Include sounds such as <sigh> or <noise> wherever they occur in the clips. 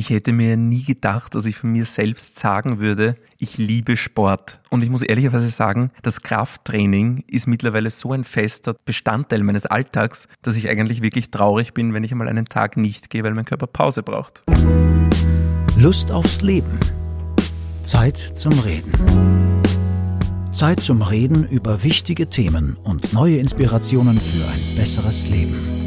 Ich hätte mir nie gedacht, dass ich von mir selbst sagen würde, ich liebe Sport. Und ich muss ehrlicherweise sagen, das Krafttraining ist mittlerweile so ein fester Bestandteil meines Alltags, dass ich eigentlich wirklich traurig bin, wenn ich einmal einen Tag nicht gehe, weil mein Körper Pause braucht. Lust aufs Leben. Zeit zum Reden. Zeit zum Reden über wichtige Themen und neue Inspirationen für ein besseres Leben.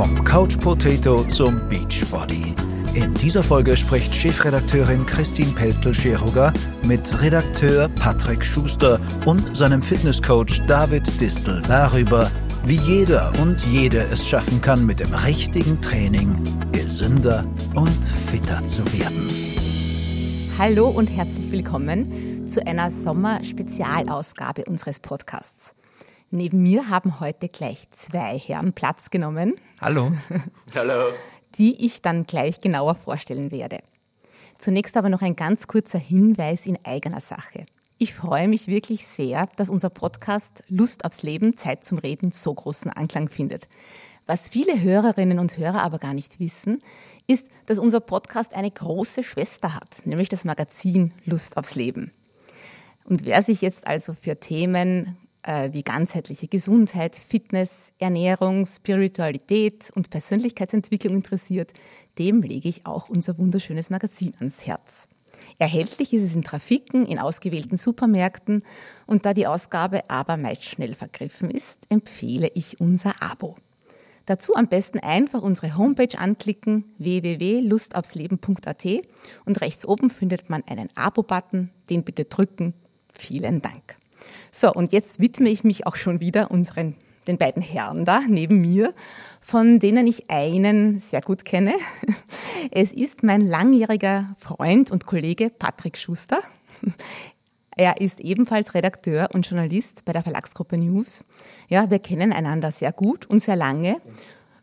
Vom Couch Potato zum Beachbody. In dieser Folge spricht Chefredakteurin Christine Pelzel-Scheruger mit Redakteur Patrick Schuster und seinem Fitnesscoach David Distel darüber, wie jeder und jede es schaffen kann, mit dem richtigen Training gesünder und fitter zu werden. Hallo und herzlich willkommen zu einer Sommer-Spezialausgabe unseres Podcasts. Neben mir haben heute gleich zwei Herren Platz genommen. Hallo. <laughs> Hallo. Die ich dann gleich genauer vorstellen werde. Zunächst aber noch ein ganz kurzer Hinweis in eigener Sache. Ich freue mich wirklich sehr, dass unser Podcast Lust aufs Leben, Zeit zum Reden so großen Anklang findet. Was viele Hörerinnen und Hörer aber gar nicht wissen, ist, dass unser Podcast eine große Schwester hat, nämlich das Magazin Lust aufs Leben. Und wer sich jetzt also für Themen wie ganzheitliche Gesundheit, Fitness, Ernährung, Spiritualität und Persönlichkeitsentwicklung interessiert, dem lege ich auch unser wunderschönes Magazin ans Herz. Erhältlich ist es in Trafiken, in ausgewählten Supermärkten und da die Ausgabe aber meist schnell vergriffen ist, empfehle ich unser Abo. Dazu am besten einfach unsere Homepage anklicken www.lustaufsleben.at und rechts oben findet man einen Abo-Button, den bitte drücken. Vielen Dank. So, und jetzt widme ich mich auch schon wieder unseren, den beiden Herren da neben mir, von denen ich einen sehr gut kenne. <laughs> Es ist mein langjähriger Freund und Kollege Patrick Schuster. <laughs> Er ist ebenfalls Redakteur und Journalist bei der Verlagsgruppe News. Ja, wir kennen einander sehr gut und sehr lange.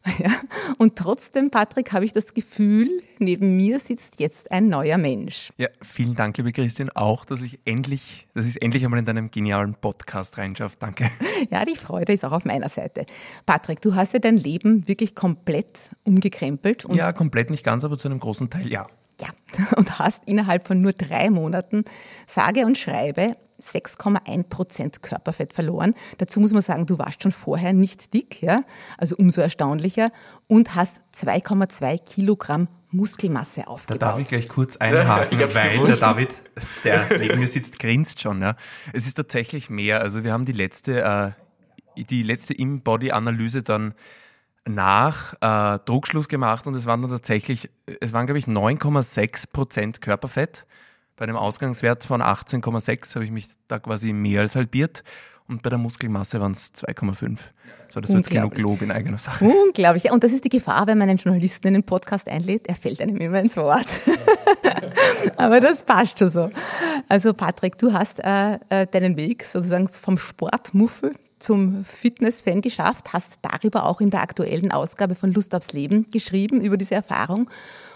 <laughs> Ja, und trotzdem, Patrick, habe ich das Gefühl, neben mir sitzt jetzt ein neuer Mensch. Ja, vielen Dank, liebe Christian, auch, dass ich endlich, dass ich es endlich einmal in deinem genialen Podcast reinschaffe. Danke. <laughs> Ja, die Freude ist auch auf meiner Seite. Patrick, du hast ja dein Leben wirklich komplett umgekrempelt. ja, komplett nicht ganz, aber zu einem großen Teil ja. Ja, <laughs> und hast innerhalb von nur drei Monaten sage und schreibe 6,1 Prozent Körperfett verloren. Dazu muss man sagen, du warst schon vorher nicht dick, ja, also umso erstaunlicher und hast 2,2 Kilogramm Muskelmasse aufgebaut. Da darf ich gleich kurz einhaken, <laughs> ja, weil gewusst. der David, der neben mir sitzt, grinst schon. Ja. Es ist tatsächlich mehr. Also wir haben die letzte, äh, die letzte In-Body-Analyse dann nach äh, Druckschluss gemacht und es waren dann tatsächlich, es waren glaube ich 9,6 Prozent Körperfett. Bei einem Ausgangswert von 18,6 habe ich mich da quasi mehr als halbiert und bei der Muskelmasse waren es 2,5. So, das wird jetzt genug Lob in eigener Sache. Unglaublich. Ja, und das ist die Gefahr, wenn man einen Journalisten in den Podcast einlädt, er fällt einem immer ins Wort. <laughs> Aber das passt schon so. Also Patrick, du hast äh, äh deinen Weg sozusagen vom Sportmuffel zum Fitness-Fan geschafft, hast darüber auch in der aktuellen Ausgabe von Lust aufs Leben geschrieben, über diese Erfahrung.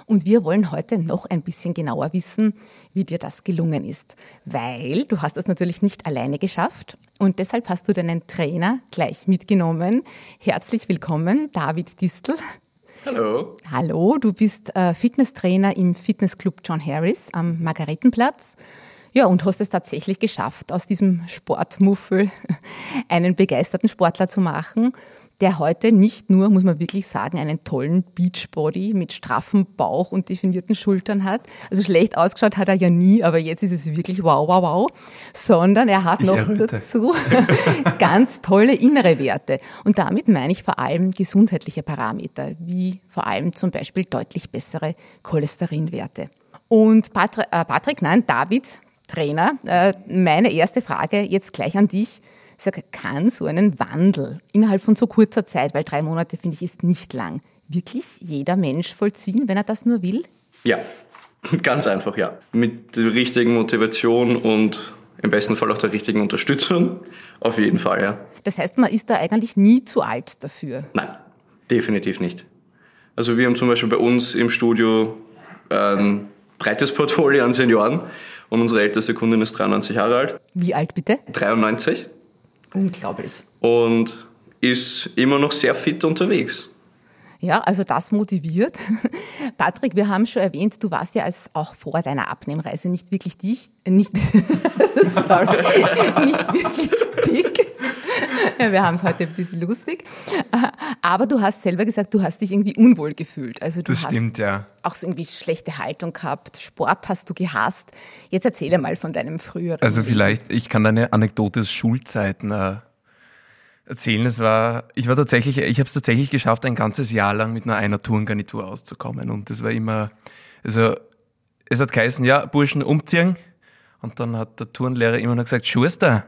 Und wir wollen heute noch ein bisschen genauer wissen, wie dir das gelungen ist. Weil du hast das natürlich nicht alleine geschafft und deshalb hast du deinen Trainer gleich mitgenommen. Herzlich willkommen, David Distel. Hallo. Hallo, du bist äh, Fitnesstrainer im Fitnessclub John Harris am Margaretenplatz. Ja, und hast es tatsächlich geschafft, aus diesem Sportmuffel <laughs> einen begeisterten Sportler zu machen, der heute nicht nur, muss man wirklich sagen, einen tollen Beachbody mit straffem Bauch und definierten Schultern hat. Also schlecht ausgeschaut hat er ja nie, aber jetzt ist es wirklich wow, wow, wow. Sondern er hat noch dazu <laughs> ganz tolle innere Werte. Und damit meine ich vor allem gesundheitliche Parameter, wie vor allem zum Beispiel deutlich bessere Cholesterinwerte. Und Patrick, äh Patrick nein, David, Trainer, äh, meine erste Frage jetzt gleich an dich. Ich sage, kann so einen Wandel innerhalb von so kurzer Zeit, weil drei Monate finde ich ist nicht lang, wirklich jeder Mensch vollziehen, wenn er das nur will? Ja, <laughs> ganz einfach, ja. Mit der richtigen Motivation und im besten Fall auch der richtigen Unterstützung. Auf jeden Fall, ja. Das heißt, man ist da eigentlich nie zu alt dafür? Nein, definitiv nicht. Also wir haben zum Beispiel bei uns im Studio ein breites Portfolio an Senioren und unsere älteste Kundin ist 93 Jahre alt. Wie alt bitte? 93. Unglaublich. Und ist immer noch sehr fit unterwegs. Ja, also das motiviert. <laughs> Patrick, wir haben schon erwähnt, du warst ja als auch vor deiner Abnehmreise nicht wirklich dicht, äh, nicht, <laughs> sorry, <laughs> nicht wirklich dick. Ja, wir haben es heute ein bisschen lustig. Aber du hast selber gesagt, du hast dich irgendwie unwohl gefühlt. Also du das hast stimmt, ja. auch so irgendwie schlechte Haltung gehabt. Sport hast du gehasst. Jetzt erzähle mal von deinem früheren. Also vielleicht, ich kann deine Anekdote aus Schulzeiten äh, erzählen. Es war, ich war tatsächlich, ich habe es tatsächlich geschafft, ein ganzes Jahr lang mit nur einer Turngarnitur auszukommen. Und das war immer, also es hat geheißen, ja, Burschen umziehen. Und dann hat der Turnlehrer immer noch gesagt, Schuster,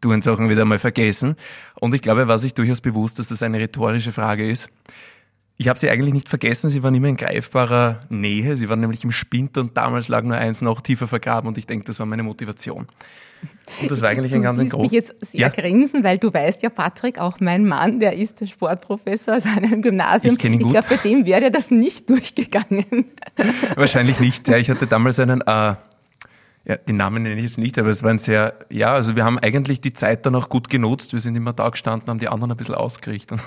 Turnsachen wieder mal vergessen. Und ich glaube, er war sich durchaus bewusst, dass das eine rhetorische Frage ist. Ich habe sie eigentlich nicht vergessen, sie waren immer in greifbarer Nähe, sie waren nämlich im Spind und damals lag nur eins noch tiefer vergraben und ich denke, das war meine Motivation. Und das war eigentlich du ein ganz groß. mich jetzt sehr ja. grinsen, weil du weißt ja, Patrick, auch mein Mann, der ist der Sportprofessor aus einem Gymnasium. Ich, ich glaube, bei dem wäre das nicht durchgegangen. Wahrscheinlich nicht. Ja, ich hatte damals einen äh, ja, den Namen nenne ich jetzt nicht, aber es war ein sehr, ja, also wir haben eigentlich die Zeit dann auch gut genutzt. Wir sind immer da gestanden, haben die anderen ein bisschen ausgerichtet.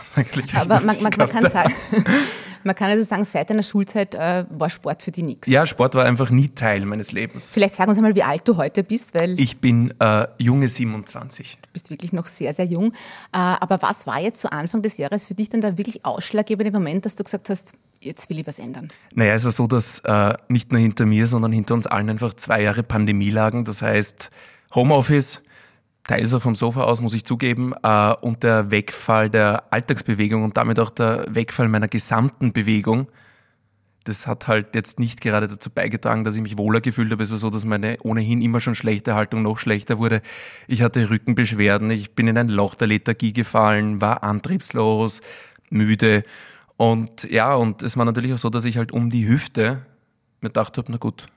aber man, man, man, kann sagen, <laughs> man kann also sagen, seit deiner Schulzeit äh, war Sport für dich nichts. Ja, Sport war einfach nie Teil meines Lebens. Vielleicht sagen wir uns einmal, wie alt du heute bist, weil. Ich bin äh, junge 27. Du bist wirklich noch sehr, sehr jung. Äh, aber was war jetzt zu Anfang des Jahres für dich dann da wirklich ausschlaggebende Moment, dass du gesagt hast, jetzt will ich was ändern? Naja, es war so, dass äh, nicht nur hinter mir, sondern hinter uns allen einfach zwei Jahre Pandemie lagen. Das heißt, Homeoffice, teils auch vom Sofa aus, muss ich zugeben, äh, und der Wegfall der Alltagsbewegung und damit auch der Wegfall meiner gesamten Bewegung. Das hat halt jetzt nicht gerade dazu beigetragen, dass ich mich wohler gefühlt habe. Es war so, dass meine ohnehin immer schon schlechte Haltung noch schlechter wurde. Ich hatte Rückenbeschwerden, ich bin in ein Loch der Lethargie gefallen, war antriebslos, müde und ja, und es war natürlich auch so, dass ich halt um die Hüfte mir gedacht habe, na gut,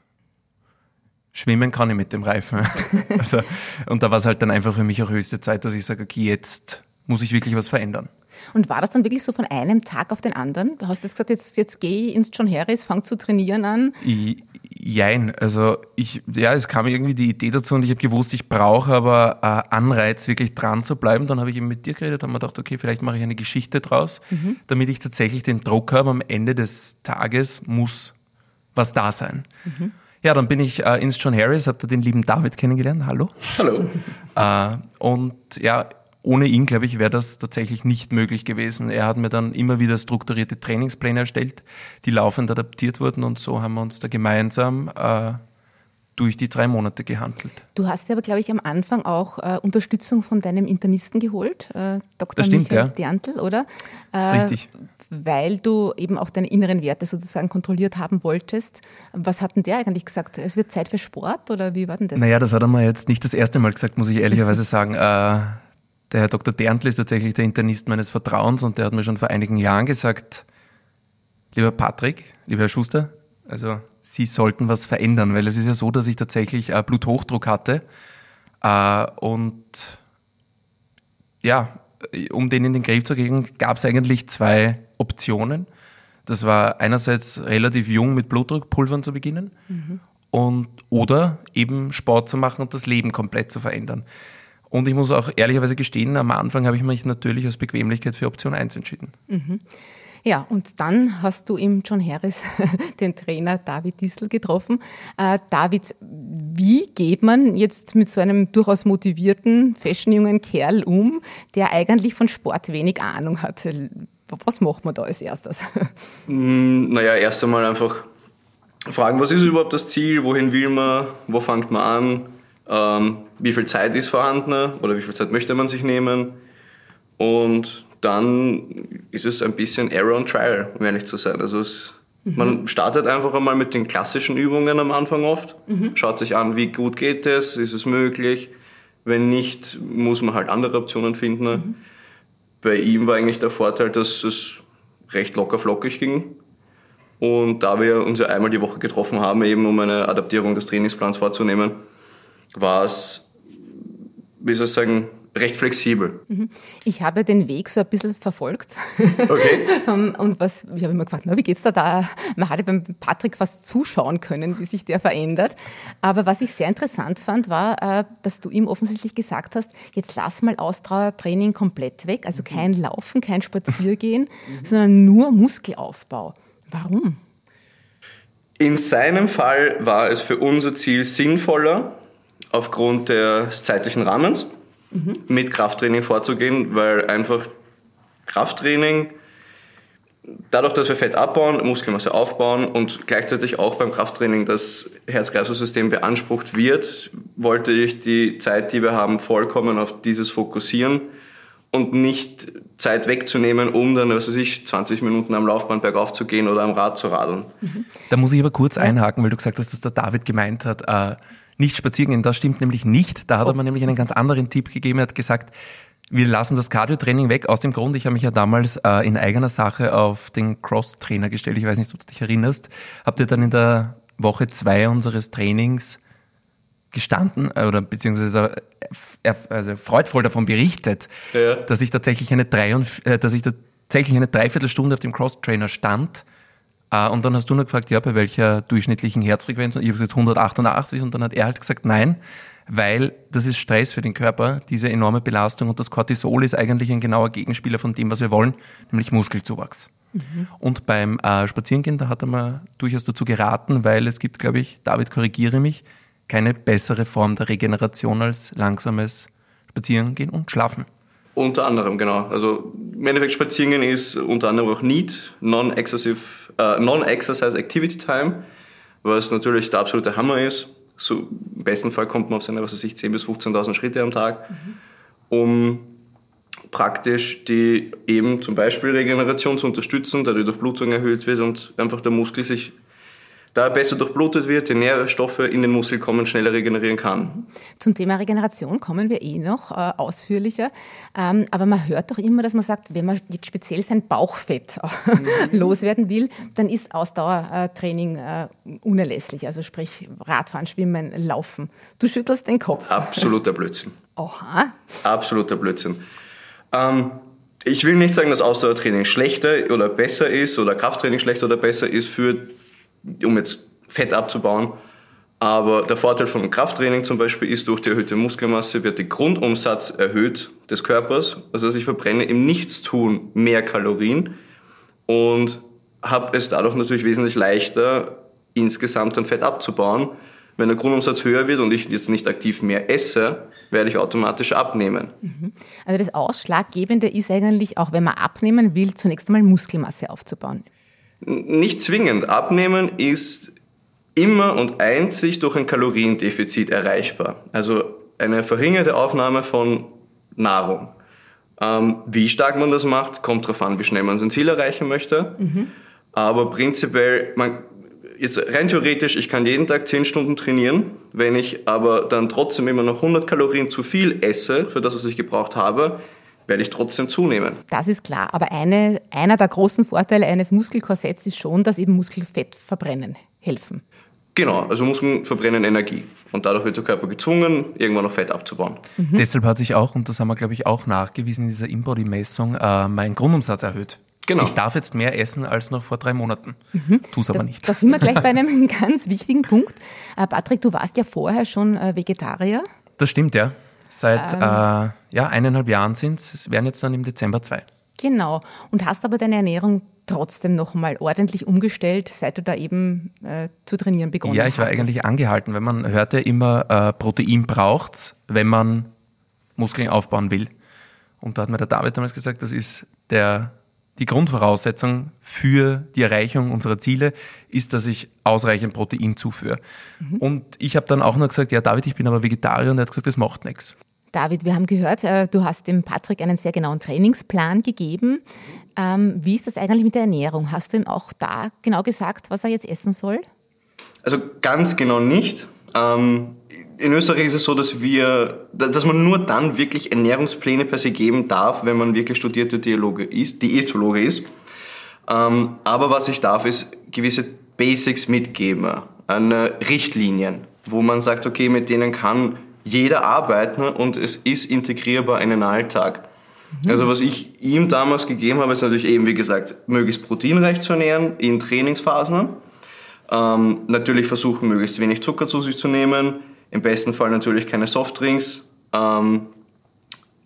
schwimmen kann ich mit dem Reifen. <laughs> also, und da war es halt dann einfach für mich auch höchste Zeit, dass ich sage, okay, jetzt muss ich wirklich was verändern. Und war das dann wirklich so von einem Tag auf den anderen? Du hast jetzt gesagt, jetzt, jetzt gehe ich ins John Harris, fang zu trainieren an. Ich, jein, also ich, ja, es kam irgendwie die Idee dazu und ich habe gewusst, ich brauche aber äh, Anreiz, wirklich dran zu bleiben. Dann habe ich eben mit dir geredet, haben mir gedacht, okay, vielleicht mache ich eine Geschichte draus, mhm. damit ich tatsächlich den Druck habe, am Ende des Tages muss was da sein. Mhm. Ja, dann bin ich äh, ins John Harris, habe da den lieben David kennengelernt. Hallo. Hallo. Äh, und ja, ohne ihn, glaube ich, wäre das tatsächlich nicht möglich gewesen. Er hat mir dann immer wieder strukturierte Trainingspläne erstellt, die laufend adaptiert wurden und so haben wir uns da gemeinsam äh, durch die drei Monate gehandelt. Du hast aber, glaube ich, am Anfang auch äh, Unterstützung von deinem Internisten geholt, äh, Dr. Das stimmt, Michael ja. Derntl, oder? Das ist richtig. Äh, weil du eben auch deine inneren Werte sozusagen kontrolliert haben wolltest. Was hat denn der eigentlich gesagt? Es wird Zeit für Sport oder wie war denn das? Naja, das hat er mir jetzt nicht das erste Mal gesagt, muss ich ehrlicherweise <laughs> sagen. Äh, der Herr Dr. Derntl ist tatsächlich der Internist meines Vertrauens und der hat mir schon vor einigen Jahren gesagt, lieber Patrick, lieber Herr Schuster, also Sie sollten was verändern, weil es ist ja so, dass ich tatsächlich äh, Bluthochdruck hatte äh, und ja, um den in den Griff zu kriegen, gab es eigentlich zwei Optionen. Das war einerseits relativ jung mit Blutdruckpulvern zu beginnen mhm. und oder eben Sport zu machen und das Leben komplett zu verändern. Und ich muss auch ehrlicherweise gestehen, am Anfang habe ich mich natürlich aus Bequemlichkeit für Option 1 entschieden. Mhm. Ja, und dann hast du im John Harris <laughs> den Trainer David Dissel getroffen. Äh, David, wie geht man jetzt mit so einem durchaus motivierten, fashionjungen Kerl um, der eigentlich von Sport wenig Ahnung hat? Was macht man da als erstes? <laughs> Mm, naja, erst einmal einfach fragen, was ist überhaupt das Ziel, wohin will man, wo fängt man an? ähm, wie viel Zeit ist vorhanden oder wie viel Zeit möchte man sich nehmen. Und dann ist es ein bisschen Error and Trial, um ehrlich zu sein. Also es, mhm. man startet einfach einmal mit den klassischen Übungen am Anfang oft, mhm. schaut sich an, wie gut geht es, ist es möglich. Wenn nicht, muss man halt andere Optionen finden. Mhm. Bei ihm war eigentlich der Vorteil, dass es recht locker flockig ging. Und da wir uns ja einmal die Woche getroffen haben, eben um eine Adaptierung des Trainingsplans vorzunehmen, war es, wie soll ich sagen, recht flexibel. Mhm. Ich habe den Weg so ein bisschen verfolgt. Okay. <laughs> und was, ich habe immer gefragt, na, wie geht's da da? Man hatte beim Patrick fast zuschauen können, wie sich der verändert. Aber was ich sehr interessant fand, war, äh, dass du ihm offensichtlich gesagt hast, jetzt lass mal Ausdauertraining komplett weg. Also kein Laufen, kein Spaziergehen, <laughs> sondern nur Muskelaufbau. Warum? In seinem Fall war es für unser Ziel sinnvoller, aufgrund des zeitlichen Rahmens mhm. mit Krafttraining vorzugehen, weil einfach Krafttraining, dadurch, dass wir Fett abbauen, Muskelmasse aufbauen und gleichzeitig auch beim Krafttraining das Herz-Kreislauf-System beansprucht wird, wollte ich die Zeit, die wir haben, vollkommen auf dieses fokussieren und nicht Zeit wegzunehmen, um dann, was weiß ich, 20 Minuten am Laufband bergauf zu gehen oder am Rad zu radeln. Da muss ich aber kurz einhaken, weil du gesagt hast, dass der David gemeint hat, äh, nicht spazieren gehen. Das stimmt nämlich nicht. Da hat er mir nämlich einen ganz anderen Tipp gegeben. Er hat gesagt, wir lassen das Cardio-Training weg. Aus dem Grund, ich habe mich ja damals äh, in eigener Sache auf den Cross-Trainer gestellt. Ich weiß nicht, ob du dich erinnerst. Habt ihr dann in der Woche zwei unseres Trainings gestanden äh, oder beziehungsweise da, er, also freudvoll davon berichtet, ja. dass ich tatsächlich eine drei und, äh, dass ich tatsächlich eine Dreiviertelstunde auf dem Cross-Trainer stand und dann hast du noch gefragt, ja, bei welcher durchschnittlichen Herzfrequenz? Und ich habe gesagt 188 und dann hat er halt gesagt, nein, weil das ist Stress für den Körper, diese enorme Belastung und das Cortisol ist eigentlich ein genauer Gegenspieler von dem, was wir wollen, nämlich Muskelzuwachs. Mhm. Und beim äh, Spazierengehen, da hat er mir durchaus dazu geraten, weil es gibt, glaube ich, David, korrigiere mich, keine bessere Form der Regeneration als langsames Spazierengehen und Schlafen. Unter anderem, genau. Also im Endeffekt Spazierengehen ist unter anderem auch NEAT, Non-Exercise äh, Non Activity Time, was natürlich der absolute Hammer ist. So, Im besten Fall kommt man auf seine, was weiß ich, 10.000 bis 15.000 Schritte am Tag, mhm. um praktisch die eben zum Beispiel Regeneration zu unterstützen, da die Durchblutung erhöht wird und einfach der Muskel sich da er besser durchblutet wird, die Nährstoffe in den Muskel kommen, schneller regenerieren kann. Zum Thema Regeneration kommen wir eh noch äh, ausführlicher. Ähm, aber man hört doch immer, dass man sagt, wenn man jetzt speziell sein Bauchfett mhm. <laughs> loswerden will, dann ist Ausdauertraining äh, unerlässlich. Also sprich Radfahren, Schwimmen, Laufen. Du schüttelst den Kopf. Absoluter Blödsinn. <laughs> Oha. Absoluter Blödsinn. Ähm, ich will nicht sagen, dass Ausdauertraining schlechter oder besser ist oder Krafttraining schlechter oder besser ist für um jetzt Fett abzubauen. Aber der Vorteil von Krafttraining zum Beispiel ist, durch die erhöhte Muskelmasse wird der Grundumsatz erhöht des Körpers. Also ich verbrenne im Nichtstun mehr Kalorien und habe es dadurch natürlich wesentlich leichter, insgesamt dann Fett abzubauen. Wenn der Grundumsatz höher wird und ich jetzt nicht aktiv mehr esse, werde ich automatisch abnehmen. Mhm. Also das Ausschlaggebende ist eigentlich, auch wenn man abnehmen will, zunächst einmal Muskelmasse aufzubauen. Nicht zwingend. Abnehmen ist immer und einzig durch ein Kaloriendefizit erreichbar. Also eine verringerte Aufnahme von Nahrung. Ähm, wie stark man das macht, kommt darauf an, wie schnell man sein Ziel erreichen möchte. Mhm. Aber prinzipiell, man, jetzt rein theoretisch, ich kann jeden Tag 10 Stunden trainieren. Wenn ich aber dann trotzdem immer noch 100 Kalorien zu viel esse, für das, was ich gebraucht habe, werde ich trotzdem zunehmen. Das ist klar. Aber eine, einer der großen Vorteile eines Muskelkorsetts ist schon, dass eben Muskelfett verbrennen helfen. Genau, also Muskeln verbrennen Energie. Und dadurch wird der Körper gezwungen, irgendwann noch Fett abzubauen. Mhm. Deshalb hat sich auch, und das haben wir, glaube ich, auch nachgewiesen in dieser Inbody-Messung, äh, mein Grundumsatz erhöht. Genau. Ich darf jetzt mehr essen als noch vor drei Monaten. Mhm. Tu es aber nicht. Da sind wir gleich <laughs> bei einem <laughs> ganz wichtigen Punkt. Äh, Patrick, du warst ja vorher schon äh, Vegetarier. Das stimmt, ja. Seit ähm, äh, ja, eineinhalb Jahren sind es. Es werden jetzt dann im Dezember zwei. Genau. Und hast aber deine Ernährung trotzdem noch mal ordentlich umgestellt, seit du da eben äh, zu trainieren begonnen hast? Ja, ich war hattest. eigentlich angehalten, weil man hört ja immer, äh, Protein braucht wenn man Muskeln aufbauen will. Und da hat mir der David damals gesagt, das ist der die Grundvoraussetzung für die Erreichung unserer Ziele ist, dass ich ausreichend Protein zuführe. Mhm. Und ich habe dann auch noch gesagt, ja David, ich bin aber Vegetarier und er hat gesagt, das macht nichts. David, wir haben gehört, äh, du hast dem Patrick einen sehr genauen Trainingsplan gegeben. Ähm, wie ist das eigentlich mit der Ernährung? Hast du ihm auch da genau gesagt, was er jetzt essen soll? Also ganz genau nicht. Ähm, in Österreich ist es so, dass wir, dass man nur dann wirklich Ernährungspläne per se geben darf, wenn man wirklich studierter Dialoge ist, Diätologe ist. Ähm, aber was ich darf, ist gewisse Basics mitgeben, an Richtlinien, wo man sagt, okay, mit denen kann jeder arbeiten und es ist integrierbar in den Alltag. Mhm. Also was ich ihm damals gegeben habe, ist natürlich eben, wie gesagt, möglichst proteinreich zu ernähren in Trainingsphasen. Ähm, natürlich versuchen, möglichst wenig Zucker zu sich zu nehmen. Im besten Fall natürlich keine Softdrinks. Ähm,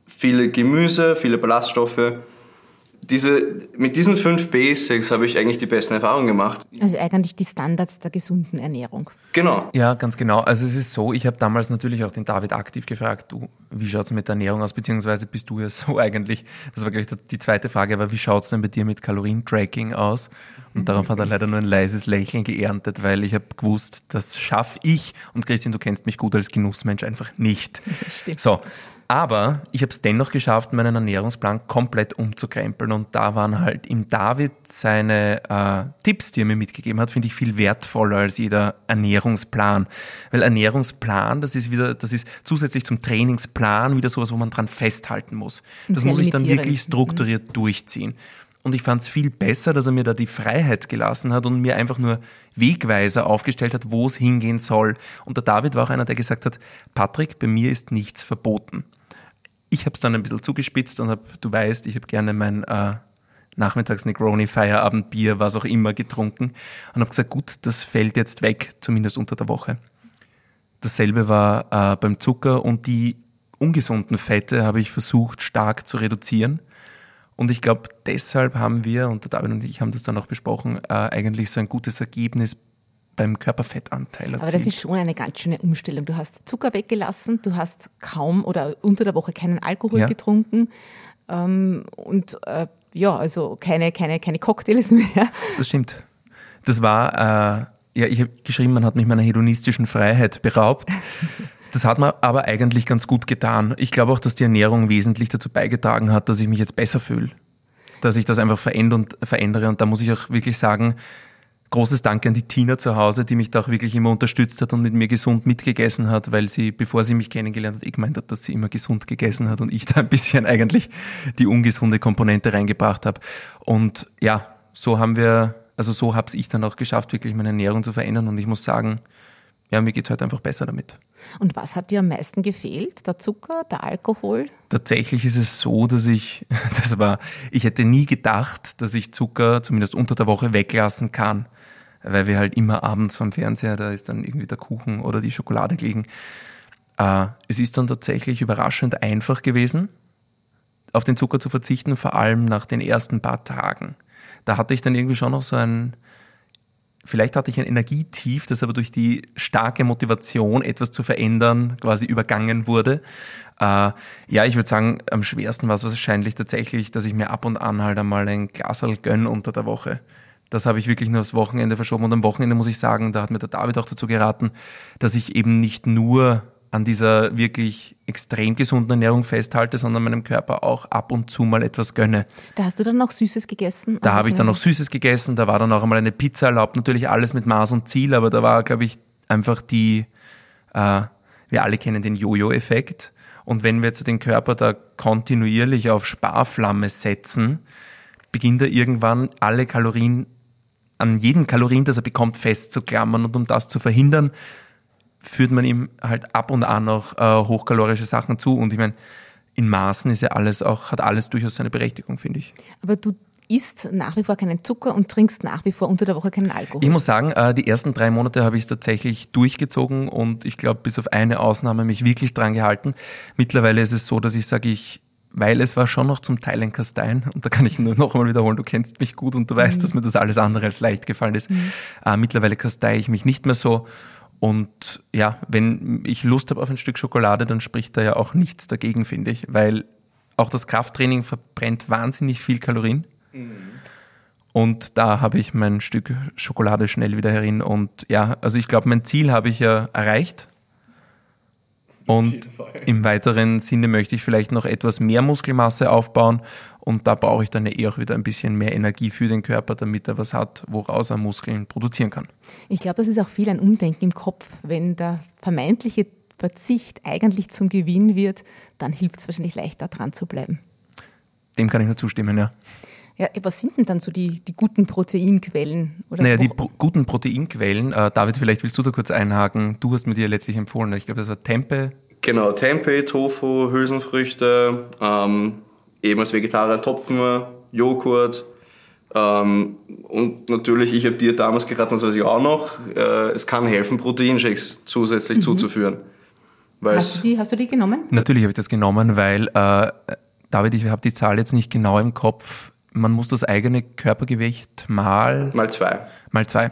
viele Gemüse, viele Ballaststoffe diese, mit diesen fünf Basics habe ich eigentlich die besten Erfahrungen gemacht. Also eigentlich die Standards der gesunden Ernährung. Genau. Ja, ganz genau. Also es ist so, ich habe damals natürlich auch den David aktiv gefragt, du, wie schaut es mit der Ernährung aus, beziehungsweise bist du ja so <laughs> eigentlich, das war gleich die zweite Frage, aber wie schaut es denn bei dir mit Kalorientracking aus? Und darauf hat er leider nur ein leises Lächeln geerntet, weil ich habe gewusst, das schaffe ich und Christian, du kennst mich gut als Genussmensch einfach nicht. <laughs> Stimmt. So, aber ich habe es dennoch geschafft, meinen Ernährungsplan komplett umzukrempeln. Und da waren halt im David seine äh, Tipps, die er mir mitgegeben hat, finde ich viel wertvoller als jeder Ernährungsplan. Weil Ernährungsplan, das ist wieder, das ist zusätzlich zum Trainingsplan wieder sowas, wo man dran festhalten muss. Das muss ich dann wirklich strukturiert mhm. durchziehen. Und ich fand es viel besser, dass er mir da die Freiheit gelassen hat und mir einfach nur Wegweiser aufgestellt hat, wo es hingehen soll. Und der David war auch einer, der gesagt hat, Patrick, bei mir ist nichts verboten ich habe es dann ein bisschen zugespitzt und habe, du weißt, ich habe gerne mein äh, Nachmittags Negroni, Feierabendbier, was auch immer getrunken und habe gesagt, gut, das fällt jetzt weg, zumindest unter der Woche. Dasselbe war äh, beim Zucker und die ungesunden Fette habe ich versucht stark zu reduzieren. Und ich glaube, deshalb haben wir, und der David und ich haben das dann auch besprochen, äh, eigentlich so ein gutes Ergebnis beim Körperfettanteil erzielt. Aber das ist schon eine ganz schöne Umstellung. Du hast Zucker weggelassen, du hast kaum oder unter der Woche keinen Alkohol ja. getrunken ähm, und äh, ja, also keine, keine, keine Cocktails <laughs> mehr. Das stimmt. Das war, äh, ja, ich habe geschrieben, man hat mich meiner hedonistischen Freiheit beraubt. Das hat mir aber eigentlich ganz gut getan. Ich glaube auch, dass die Ernährung wesentlich dazu beigetragen hat, dass ich mich jetzt besser fühle. Dass ich das einfach verändere und da muss ich auch wirklich sagen, großes Dank an die Tina zu Hause, die mich da auch wirklich immer unterstützt hat und mit mir gesund mitgegessen hat, weil sie, bevor sie mich kennengelernt hat, ich gemeint hat, dass sie immer gesund gegessen hat und ich <laughs> da ein bisschen eigentlich die ungesunde Komponente reingebracht habe. Und ja, so haben wir, also so habe ich dann auch geschafft, wirklich meine Ernährung zu verändern und ich muss sagen, ja, mir geht's heute einfach besser damit. Und was hat dir am meisten gefehlt? Der Zucker, der Alkohol? Tatsächlich ist es so, dass ich, <laughs> das war, ich hätte nie gedacht, dass ich Zucker zumindest unter der Woche weglassen kann weil wir halt immer abends vom Fernseher, da ist dann irgendwie der Kuchen oder die Schokolade gelegen. Äh, es ist dann tatsächlich überraschend einfach gewesen, auf den Zucker zu verzichten, vor allem nach den ersten paar Tagen. Da hatte ich dann irgendwie schon noch so ein, vielleicht hatte ich ein Energietief, das aber durch die starke Motivation, etwas zu verändern, quasi übergangen wurde. Äh, ja, ich würde sagen, am schwersten war es wahrscheinlich tatsächlich, dass ich mir ab und an halt einmal ein Glasal gönn unter der Woche. Das habe ich wirklich nur aufs Wochenende verschoben. Und am Wochenende muss ich sagen, da hat mir der David auch dazu geraten, dass ich eben nicht nur an dieser wirklich extrem gesunden Ernährung festhalte, sondern meinem Körper auch ab und zu mal etwas gönne. Da hast du dann noch Süßes gegessen? Da habe ich dann noch Süßes gegessen, da war dann auch einmal eine Pizza erlaubt, natürlich alles mit Maß und Ziel, aber da war, glaube ich, einfach die, äh, wir alle kennen den Jojo-Effekt. Und wenn wir jetzt den Körper da kontinuierlich auf Sparflamme setzen, beginnt er irgendwann alle Kalorien an jedem Kalorien, das er bekommt, festzuklammern. Und um das zu verhindern, führt man ihm halt ab und an noch äh, hochkalorische Sachen zu. Und ich meine, in Maßen ist ja alles auch, hat alles durchaus seine Berechtigung, finde ich. Aber du isst nach wie vor keinen Zucker und trinkst nach wie vor unter der Woche keinen Alkohol. Ich muss sagen, äh, die ersten drei Monate habe ich es tatsächlich durchgezogen und ich glaube, bis auf eine Ausnahme mich wirklich dran gehalten. Mittlerweile ist es so, dass ich sage, ich weil es war schon noch zum Teil ein Kastein und da kann ich nur noch einmal wiederholen, du kennst mich gut und du weißt, mhm. dass mir das alles andere als leicht gefallen ist. Mhm. Äh, mittlerweile kastei ich mich nicht mehr so und ja, wenn ich Lust habe auf ein Stück Schokolade, dann spricht da ja auch nichts dagegen, finde ich, weil auch das Krafttraining verbrennt wahnsinnig viel Kalorien. Mhm. Und da habe ich mein Stück Schokolade schnell wieder herin. Und ja, also ich glaube, mein Ziel habe ich ja erreicht. Und im weiteren Sinne möchte ich vielleicht noch etwas mehr Muskelmasse aufbauen. Und da brauche ich dann ja eh auch wieder ein bisschen mehr Energie für den Körper, damit er was hat, woraus er Muskeln produzieren kann. Ich glaube, das ist auch viel ein Umdenken im Kopf. Wenn der vermeintliche Verzicht eigentlich zum Gewinn wird, dann hilft es wahrscheinlich leichter dran zu bleiben. Dem kann ich nur zustimmen, ja. Ja, was sind denn dann so die, die guten Proteinquellen? Oder naja, die pro guten Proteinquellen, äh, David, vielleicht willst du da kurz einhaken. Du hast mir die ja letztlich empfohlen. Ich glaube, das war Tempe, Genau, Tempeh, Tofu, Hülsenfrüchte, ähm, eben als Vegetarier Topfen, Joghurt. Ähm, und natürlich, ich habe dir damals geraten, das weiß ich auch noch, äh, es kann helfen, Proteinshakes zusätzlich mhm. zuzuführen. Hast du, die, hast du die genommen? Natürlich habe ich das genommen, weil, äh, David, ich habe die Zahl jetzt nicht genau im Kopf. Man muss das eigene Körpergewicht mal... Mal zwei. Mal zwei.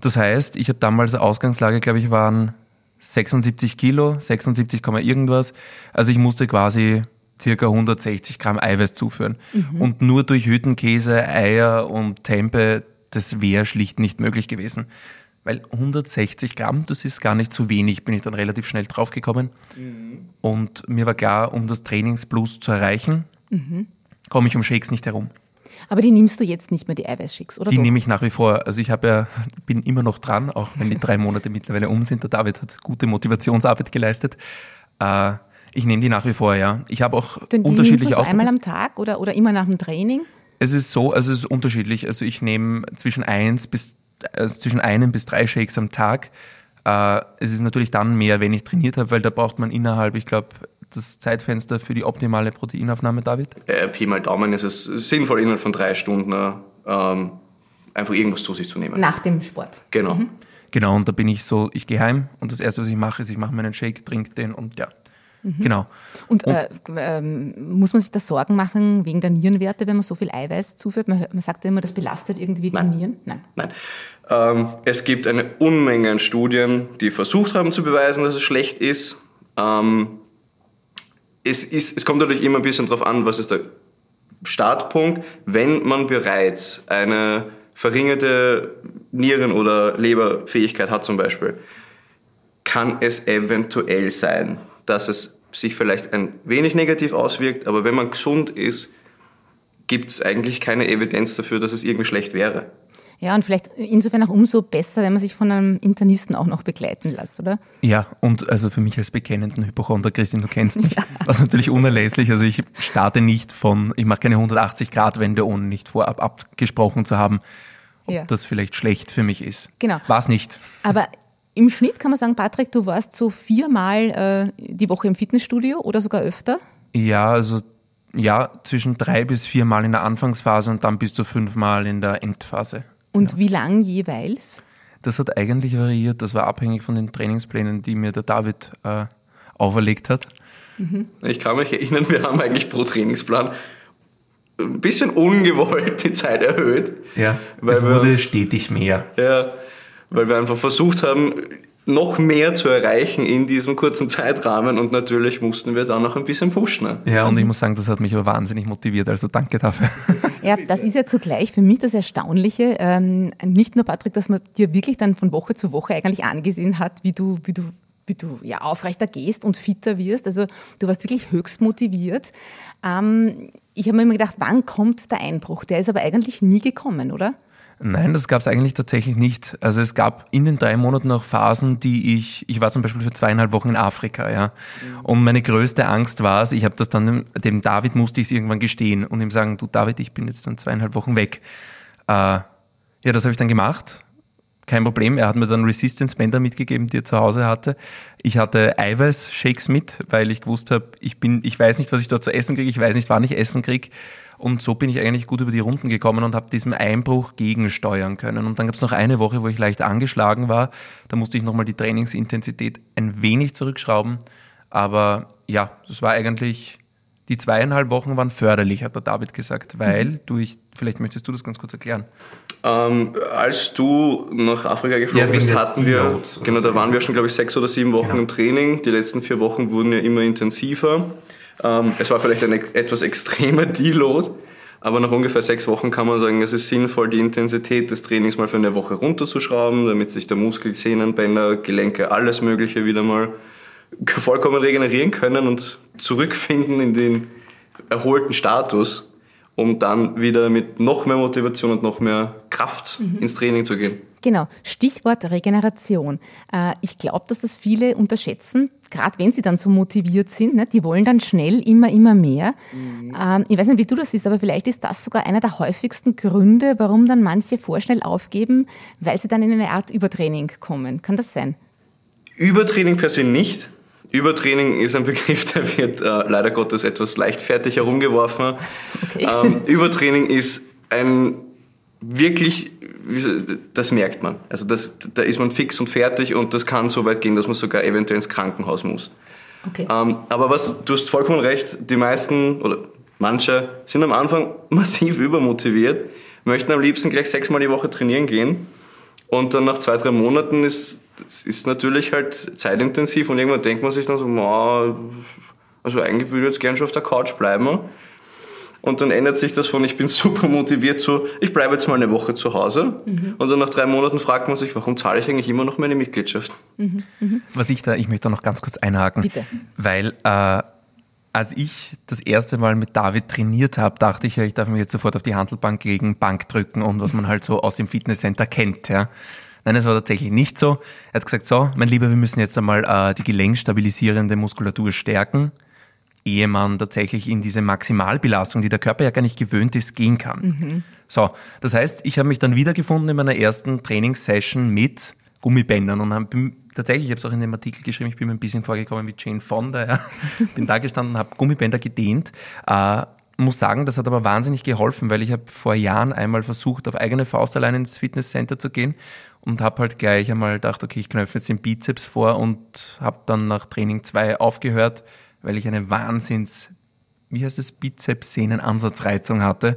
Das heißt, ich habe damals Ausgangslage, glaube ich, waren 76 Kilo, 76, irgendwas. Also ich musste quasi circa 160 Gramm Eiweiß zuführen. Mhm. Und nur durch Hüttenkäse, Eier und Tempe, das wäre schlicht nicht möglich gewesen. Weil 160 Gramm, das ist gar nicht zu wenig, bin ich dann relativ schnell draufgekommen. Mhm. Und mir war klar, um das Trainingsplus zu erreichen, mhm. komme ich um Shakes nicht herum. Aber die nimmst du jetzt nicht mehr, die Eiweißshakes, oder? Die doch? nehme ich nach wie vor. Also ich habe ja, bin immer noch dran, auch wenn die drei Monate mittlerweile um sind. Der David hat gute Motivationsarbeit geleistet. Äh, ich nehme die nach wie vor, ja. Ich habe auch Denn die unterschiedliche so einmal am Tag oder, oder immer nach dem Training? Es ist so, also es ist unterschiedlich. Also ich nehme zwischen eins bis also zwischen einem bis drei Shakes am Tag. Äh, es ist natürlich dann mehr, wenn ich trainiert habe, weil da braucht man innerhalb, ich glaube, das Zeitfenster für die optimale Proteinaufnahme, David? Äh, Pi mal Daumen ist es sinnvoll, innerhalb von drei Stunden ähm, einfach irgendwas zu sich zu nehmen. Nach dem Sport. Genau. Mhm. Genau, und da bin ich so, ich gehe heim und das Erste, was ich mache, ist, ich mache meinen Shake, trinke den und ja, Mhm. Genau. Und, und äh, ähm, muss man sich da Sorgen machen wegen der Nierenwerte, wenn man so viel Eiweiß zuführt? Man, man sagt ja immer, das belastet irgendwie Nein. die Nieren. Nein. Nein. Ähm, es gibt eine Unmenge an Studien, die versucht haben zu beweisen, dass es schlecht ist. Ähm, es, ist es kommt natürlich immer ein bisschen darauf an, was ist der Startpunkt. Wenn man bereits eine verringerte Nieren- oder Leberfähigkeit hat zum Beispiel, kann es eventuell sein, dass es sich vielleicht ein wenig negativ auswirkt, aber wenn man gesund ist, gibt es eigentlich keine Evidenz dafür, dass es irgendwie schlecht wäre. Ja, und vielleicht insofern auch umso besser, wenn man sich von einem Internisten auch noch begleiten lässt, oder? Ja, und also für mich als bekennenden Hypochonder, Christine, du kennst mich, <laughs> ja. was natürlich unerlässlich. Also ich starte nicht von, ich mache keine 180-Grad-Wende, ohne nicht vorab abgesprochen zu haben, ob ja. das vielleicht schlecht für mich ist. Genau. War es nicht. Aber im Schnitt kann man sagen, Patrick, du warst so viermal äh, die Woche im Fitnessstudio oder sogar öfter? Ja, also ja, zwischen drei bis viermal in der Anfangsphase und dann bis zu fünfmal in der Endphase. Und ja. wie lang jeweils? Das hat eigentlich variiert. Das war abhängig von den Trainingsplänen, die mir der David äh, auferlegt hat. Mhm. Ich kann mich erinnern, wir haben eigentlich pro Trainingsplan ein bisschen ungewollt die Zeit erhöht. Ja, es wurde stetig mehr. Ja, weil wir einfach versucht haben, noch mehr zu erreichen in diesem kurzen Zeitrahmen und natürlich mussten wir da noch ein bisschen pushen. Ne? Ja, und ich muss sagen, das hat mich aber wahnsinnig motiviert, also danke dafür. <laughs> Ja, das ist ja zugleich für mich das Erstaunliche, ähm, nicht nur Patrick, dass man dir wirklich dann von Woche zu Woche eigentlich angesehen hat, wie du, wie du wie du ja aufrechter gehst und fitter wirst. Also du warst wirklich höchst motiviert. Ähm, ich habe mir immer gedacht, wann kommt der Einbruch? Der ist aber eigentlich nie gekommen, oder? Nein, das gab es eigentlich tatsächlich nicht. Also es gab in den drei Monaten auch Phasen, die ich, ich war zum Beispiel für zweieinhalb Wochen in Afrika, ja. Und meine größte Angst war es, ich habe das dann dem, dem David musste ich es irgendwann gestehen und ihm sagen, du David, ich bin jetzt dann zweieinhalb Wochen weg. Äh, ja, das habe ich dann gemacht. Kein Problem. Er hat mir dann Resistance Bänder mitgegeben, die er zu Hause hatte. Ich hatte Eiweiß-Shakes mit, weil ich gewusst habe, ich bin, ich weiß nicht, was ich dort zu essen kriege, ich weiß nicht, wann ich essen kriege. Und so bin ich eigentlich gut über die Runden gekommen und habe diesem Einbruch gegensteuern können. Und dann gab es noch eine Woche, wo ich leicht angeschlagen war. Da musste ich nochmal die Trainingsintensität ein wenig zurückschrauben. Aber ja, das war eigentlich, die zweieinhalb Wochen waren förderlich, hat der David gesagt, weil mhm. du, ich, vielleicht möchtest du das ganz kurz erklären. Ähm, als du nach Afrika geflogen ja, bist, hatten wir, genau, da waren wir schon, glaube ich, sechs oder sieben Wochen genau. im Training. Die letzten vier Wochen wurden ja immer intensiver. Ähm, es war vielleicht ein etwas extremer <laughs> Deload, aber nach ungefähr sechs Wochen kann man sagen, es ist sinnvoll, die Intensität des Trainings mal für eine Woche runterzuschrauben, damit sich der Muskel, Sehnen, Bänder, Gelenke, alles Mögliche wieder mal vollkommen regenerieren können und zurückfinden in den erholten Status, um dann wieder mit noch mehr Motivation und noch mehr Kraft mhm. ins Training zu gehen. Genau, Stichwort Regeneration. Äh, ich glaube, dass das viele unterschätzen, gerade wenn sie dann so motiviert sind. Ne? Die wollen dann schnell immer, immer mehr. Mhm. Ähm, ich weiß nicht, wie du das siehst, aber vielleicht ist das sogar einer der häufigsten Gründe, warum dann manche vorschnell aufgeben, weil sie dann in eine Art Übertraining kommen. Kann das sein? Übertraining per se nicht. Übertraining ist ein Begriff, der wird äh, leider Gottes etwas leichtfertig herumgeworfen. Okay. Ähm, Übertraining ist ein wirklich, das merkt man. Also das, da ist man fix und fertig und das kann so weit gehen, dass man sogar eventuell ins Krankenhaus muss. Okay. Ähm, aber was, du hast vollkommen recht, die meisten oder manche sind am Anfang <laughs> massiv übermotiviert, möchten am liebsten gleich sechsmal die Woche trainieren gehen und dann nach zwei, drei Monaten ist das ist natürlich halt zeitintensiv und irgendwann denkt man sich dann so, also eigentlich würde ich jetzt gern schon auf der Couch bleiben. Und dann ändert sich das von, ich bin <laughs> super motiviert zu, ich bleibe jetzt mal eine Woche zu Hause. Mhm. Und dann nach drei Monaten fragt man sich, warum zahle ich eigentlich immer noch meine Mitgliedschaft? Mhm. Mhm. Was ich da, ich möchte da noch ganz kurz einhaken, Bitte. weil äh, als ich das erste Mal mit David trainiert habe, dachte ich ja, ich darf mich jetzt sofort auf die Handelbank legen, Bank drücken und was man halt so aus dem Fitnesscenter kennt. Ja. Nein, es war tatsächlich nicht so. Er hat gesagt, so, mein Lieber, wir müssen jetzt einmal äh, die gelenkstabilisierende Muskulatur stärken ehe man tatsächlich in diese Maximalbelastung, die der Körper ja gar nicht gewöhnt ist, gehen kann. Mhm. So, das heißt, ich habe mich dann wiedergefunden in meiner ersten Trainingssession mit Gummibändern und habe tatsächlich, ich habe es auch in dem Artikel geschrieben, ich bin mir ein bisschen vorgekommen wie Jane Fonda, ja. <laughs> bin da gestanden, habe Gummibänder gedehnt. Äh, muss sagen, das hat aber wahnsinnig geholfen, weil ich habe vor Jahren einmal versucht, auf eigene Faust allein ins Fitnesscenter zu gehen und habe halt gleich einmal gedacht, okay, ich knöpfe jetzt den Bizeps vor und habe dann nach Training 2 aufgehört, weil ich eine Wahnsinns, wie heißt es, Bizeps-Sehnen-Ansatzreizung hatte.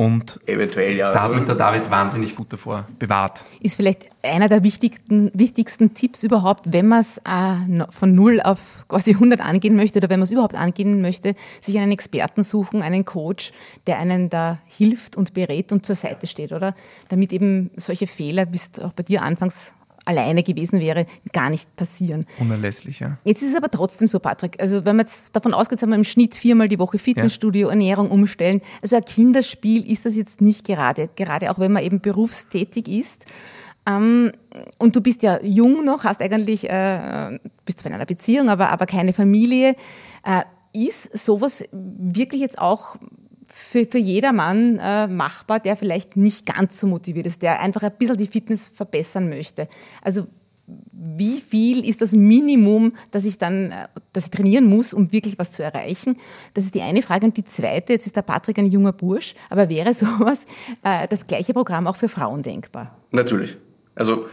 Und Eventuell, ja. da hat mich der David wahnsinnig gut davor bewahrt. Ist vielleicht einer der wichtigsten, wichtigsten Tipps überhaupt, wenn man es äh, von 0 auf quasi 100 angehen möchte oder wenn man es überhaupt angehen möchte, sich einen Experten suchen, einen Coach, der einen da hilft und berät und zur Seite steht, oder? Damit eben solche Fehler, wie es auch bei dir anfangs alleine gewesen wäre, gar nicht passieren. Unerlässlich, ja. Jetzt ist es aber trotzdem so, Patrick. Also wenn man jetzt davon ausgeht, sagen wir im Schnitt viermal die Woche Fitnessstudio, ja. Ernährung umstellen. Also ein Kinderspiel ist das jetzt nicht gerade, gerade auch wenn man eben berufstätig ist. Ähm, und du bist ja jung noch, hast eigentlich, äh, bist zwar in einer Beziehung, aber, aber keine Familie. Äh, ist sowas wirklich jetzt auch für, für jedermann äh, machbar, der vielleicht nicht ganz so motiviert ist, der einfach ein bisschen die Fitness verbessern möchte. Also wie viel ist das Minimum, dass ich dann, äh, dass ich trainieren muss, um wirklich was zu erreichen? Das ist die eine Frage. Und die zweite, jetzt ist der Patrick ein junger Bursch, aber wäre <laughs> sowas, äh, das gleiche Programm auch für Frauen denkbar? Natürlich. Also,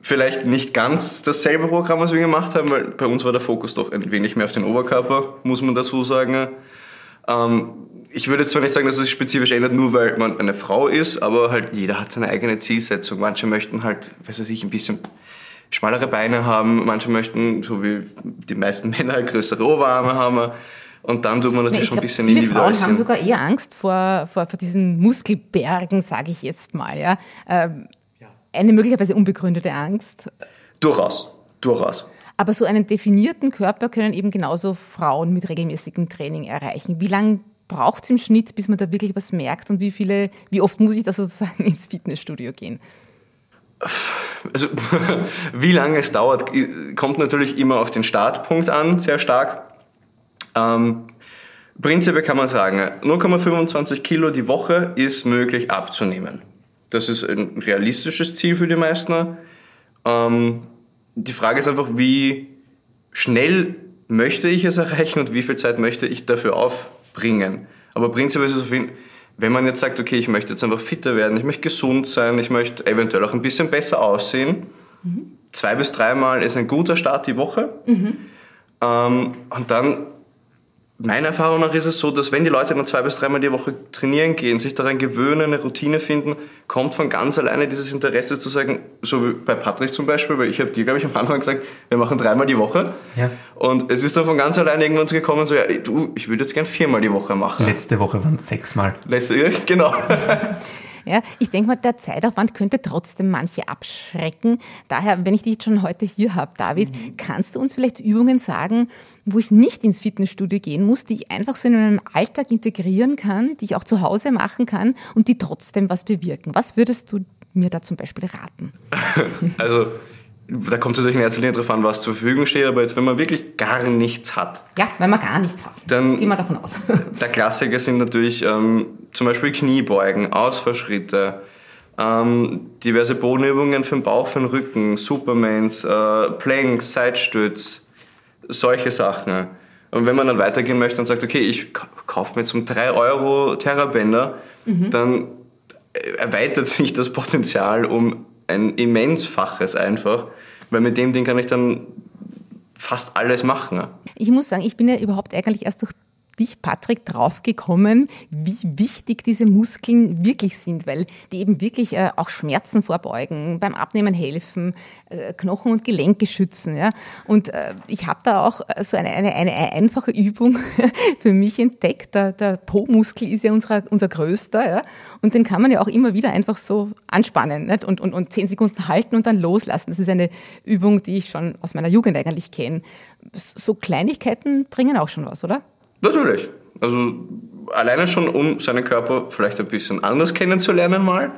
vielleicht nicht ganz dasselbe Programm, was wir gemacht haben, weil bei uns war der Fokus doch ein wenig mehr auf den Oberkörper, muss man dazu sagen. Ähm, ich würde zwar nicht sagen, dass es sich spezifisch ändert, nur weil man eine Frau ist, aber halt jeder hat seine eigene Zielsetzung. Manche möchten halt, weiß ich, ein bisschen schmalere Beine haben, manche möchten, so wie die meisten <laughs> Männer, größere Oberarme haben. Und dann tut man natürlich ja, schon ein bisschen viele Frauen haben sogar eher Angst vor, vor, vor diesen Muskelbergen, sage ich jetzt mal. Ja? Ähm, eine möglicherweise unbegründete Angst. Durchaus, durchaus. Aber so einen definierten Körper können eben genauso Frauen mit regelmäßigem Training erreichen. Wie lange braucht es im Schnitt, bis man da wirklich was merkt und wie viele, wie oft muss ich da sozusagen <laughs> ins Fitnessstudio gehen? Also <laughs> wie lange es dauert, kommt natürlich immer auf den Startpunkt an, sehr stark. Ähm, prinzipiell kann man sagen, 0,25 Kilo die Woche ist möglich abzunehmen. Das ist ein realistisches Ziel für die meisten. Ähm, die Frage ist einfach, wie schnell möchte ich es erreichen und wie viel Zeit möchte ich dafür aufbringen. Aber prinzipiell ist es auf jeden wenn man jetzt sagt, okay, ich möchte jetzt einfach fitter werden, ich möchte gesund sein, ich möchte eventuell auch ein bisschen besser aussehen, mhm. zwei bis dreimal ist ein guter Start die Woche. Mhm. Ähm, und dann Meiner Erfahrung nach ist es so, dass wenn die Leute dann zwei bis dreimal die Woche trainieren gehen, sich daran gewöhnen, eine Routine finden, kommt von ganz alleine dieses Interesse zu sagen, so wie bei Patrick zum Beispiel, weil ich habe dir, glaube ich, am Anfang gesagt, wir machen dreimal die Woche. Ja. Und es ist dann von ganz alleine irgendwann gekommen, so, ja, du, ich würde jetzt gern viermal die Woche machen. Letzte Woche waren es sechsmal. Letzte, genau. Ja, ich denke mal, der Zeitaufwand könnte trotzdem manche abschrecken. Daher, wenn ich dich schon heute hier habe, David, mhm. kannst du uns vielleicht Übungen sagen, wo ich nicht ins Fitnessstudio gehen muss, die ich einfach so in meinem Alltag integrieren kann, die ich auch zu Hause machen kann und die trotzdem was bewirken? Was würdest du mir da zum Beispiel raten? <laughs> Also, da kommt es natürlich in erster Linie darauf an, was zur Verfügung steht, aber jetzt, wenn man wirklich gar nichts hat. Ja, wenn man gar nichts hat. Dann gehen wir davon aus. <laughs> der Klassiker sind natürlich ähm, zum Beispiel Kniebeugen, Ausfallschritte, ähm, diverse Bodenübungen für den Bauch, für den Rücken, Supermans, äh, Planks, Seitstütz, solche Sachen. Und wenn man dann weitergehen möchte und sagt, okay, ich kaufe mir zum 3 Euro Terrabänder, mhm. dann erweitert sich das Potenzial um ein immensfaches einfach, weil mit dem Ding kann ich dann fast alles machen. Ich muss sagen, ich bin ja überhaupt eigentlich erst durch dich, Patrick, draufgekommen, wie wichtig diese Muskeln wirklich sind, weil die eben wirklich äh, auch Schmerzen vorbeugen, beim Abnehmen helfen, äh, Knochen und Gelenke schützen. Ja? Und äh, ich habe da auch äh, so eine, eine, eine einfache Übung <laughs> für mich entdeckt. Der, der Po-Muskel ist ja unser, unser größter ja? und den kann man ja auch immer wieder einfach so anspannen nicht? Und, und, und zehn Sekunden halten und dann loslassen. Das ist eine Übung, die ich schon aus meiner Jugend eigentlich kenne. So Kleinigkeiten bringen auch schon was, oder? Natürlich. Also alleine schon, um seinen Körper vielleicht ein bisschen anders kennenzulernen mal,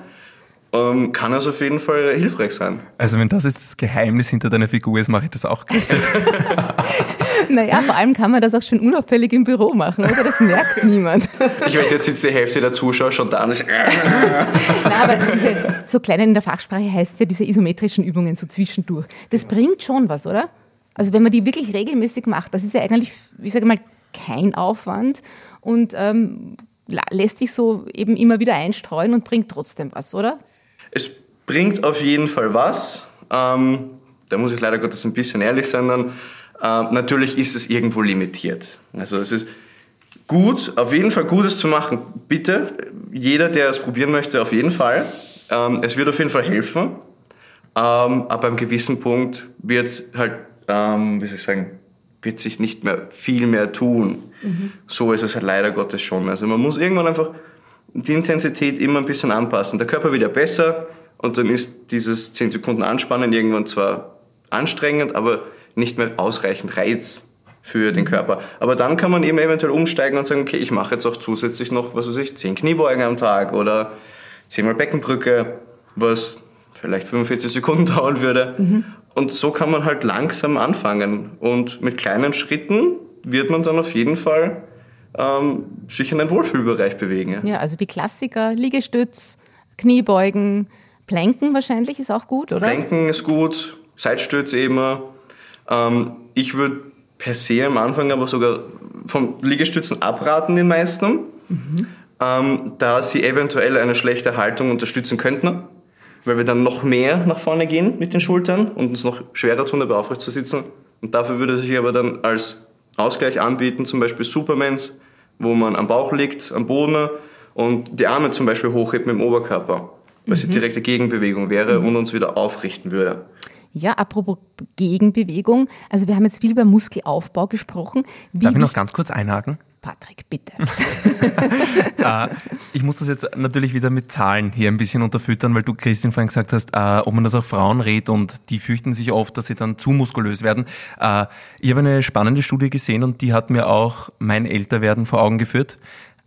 ähm, kann es auf jeden Fall hilfreich sein. Also wenn das jetzt das Geheimnis hinter deiner Figur ist, mache ich das auch. <laughs> naja, vor allem kann man das auch schon unauffällig im Büro machen, oder? Das merkt <laughs> niemand. Ich wette, jetzt sitzt die Hälfte der Zuschauer schon da und ist <laughs> Nein, aber diese, so klein in der Fachsprache heißt es ja diese isometrischen Übungen so zwischendurch. Das bringt schon was, oder? Also wenn man die wirklich regelmäßig macht, das ist ja eigentlich, ich sage mal, kein Aufwand und ähm, lässt sich so eben immer wieder einstreuen und bringt trotzdem was, oder? Es bringt auf jeden Fall was. Ähm, da muss ich leider Gottes ein bisschen ehrlich sein dann. Äh, natürlich ist es irgendwo limitiert. Also es ist gut, auf jeden Fall Gutes zu machen. Bitte, jeder, der es probieren möchte, auf jeden Fall. Ähm, es wird auf jeden Fall helfen. Ähm, aber einem gewissen Punkt wird halt, ähm, wie soll ich sagen, wird sich nicht mehr viel mehr tun. Mhm. So ist es halt leider Gottes schon. Also man muss irgendwann einfach die Intensität immer ein bisschen anpassen. Der Körper wird ja besser und dann ist dieses 10 Sekunden Anspannen irgendwann zwar anstrengend, aber nicht mehr ausreichend Reiz für den Körper. Aber dann kann man eben eventuell umsteigen und sagen, okay, ich mache jetzt auch zusätzlich noch, was weiß ich, 10 Kniebeugen am Tag oder 10 mal Beckenbrücke, was vielleicht 45 Sekunden <laughs> dauern würde. Mhm. Und so kann man halt langsam anfangen. Und mit kleinen Schritten wird man dann auf jeden Fall ähm, sich in einen Wohlfühlbereich bewegen. Ja, also die Klassiker, Liegestütz, Kniebeugen, Planken wahrscheinlich ist auch gut, oder? Planken ist gut, Seitstütz eben. Ähm, ich würde per se am Anfang aber sogar vom Liegestützen abraten, den meisten, mhm. ähm, da sie eventuell eine schlechte Haltung unterstützen könnten weil wir dann noch mehr nach vorne gehen mit den Schultern und uns noch schwerer tun, dabei aufrecht zu sitzen. Und dafür würde sich aber dann als Ausgleich anbieten, zum Beispiel Supermans, wo man am Bauch liegt, am Boden und die Arme zum Beispiel hochhebt mit dem Oberkörper, weil mhm. sie direkte Gegenbewegung wäre mhm. und uns wieder aufrichten würde. Ja, apropos Gegenbewegung, also wir haben jetzt viel über Muskelaufbau gesprochen. Wie Darf ich noch ganz kurz einhaken? Patrick, bitte. äh, <laughs> ich muss das jetzt natürlich wieder mit Zahlen hier ein bisschen unterfüttern, weil du, Christian, vorhin gesagt hast, äh, ob man das auch Frauen rät und die fürchten sich oft, dass sie dann zu muskulös werden. Äh, ich habe eine spannende Studie gesehen und die hat mir auch mein Älterwerden vor Augen geführt.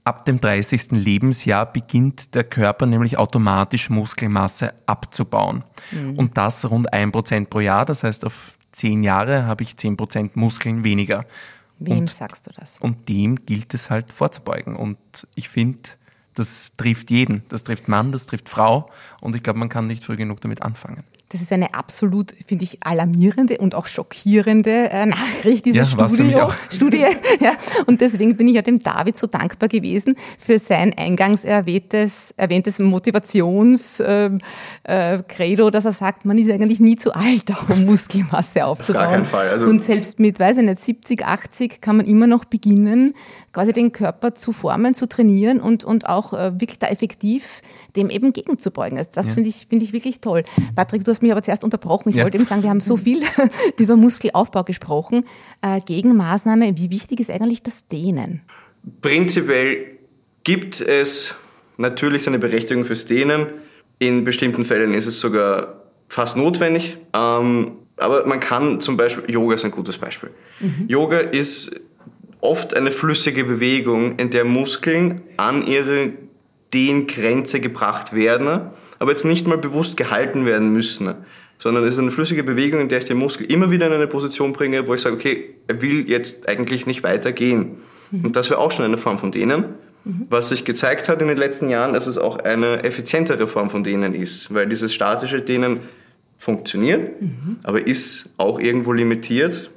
Ab dem 30. Lebensjahr beginnt der Körper nämlich automatisch Muskelmasse abzubauen. Mhm. Und das rund ein Prozent pro Jahr. Das heißt, auf zehn Jahre habe ich zehn Prozent Muskeln weniger. Wem und, sagst du das? Und dem gilt es halt vorzubeugen. Und ich finde, das trifft jeden. Das trifft Mann, das trifft Frau. Und ich glaube, man kann nicht früh genug damit anfangen. Das ist eine absolut, finde ich, alarmierende und auch schockierende äh, Nachricht, diese ja, Studie. Studie <laughs> ja. Und deswegen bin ich ja dem David so dankbar gewesen für sein eingangs erwähntes, erwähntes Motivations-Credo, äh, äh, dass er sagt, man ist eigentlich nie zu alt, <laughs> um Muskelmasse aufzubauen. Auf gar keinen Fall. Also und selbst mit, weiß ich nicht, 70, 80 kann man immer noch beginnen, quasi den Körper zu formen, zu trainieren und, und auch äh, wirklich da effektiv dem eben gegenzubeugen. Also das ja. finde ich, finde ich wirklich toll. Patrick, du hast mich aber zuerst unterbrochen. Ich ja. wollte eben sagen, wir haben so viel <laughs> über Muskelaufbau gesprochen. Äh, Gegenmaßnahme, wie wichtig ist eigentlich das Dehnen? Prinzipiell gibt es natürlich seine Berechtigung fürs Dehnen. In bestimmten Fällen ist es sogar fast notwendig. Ähm, aber man kann zum Beispiel, Yoga ist ein gutes Beispiel. Mhm. Yoga ist oft eine flüssige Bewegung, in der Muskeln an ihre Dehngrenze gebracht werden aber jetzt nicht mal bewusst gehalten werden müssen, sondern es ist eine flüssige Bewegung, in der ich den Muskel immer wieder in eine Position bringe, wo ich sage, okay, er will jetzt eigentlich nicht weitergehen. Mhm. Und das wäre auch schon eine Form von Dehnen. Mhm. Was sich gezeigt hat in den letzten Jahren, dass es auch eine effizientere Form von Dehnen ist, weil dieses statische Dehnen funktioniert, mhm. aber ist auch irgendwo limitiert.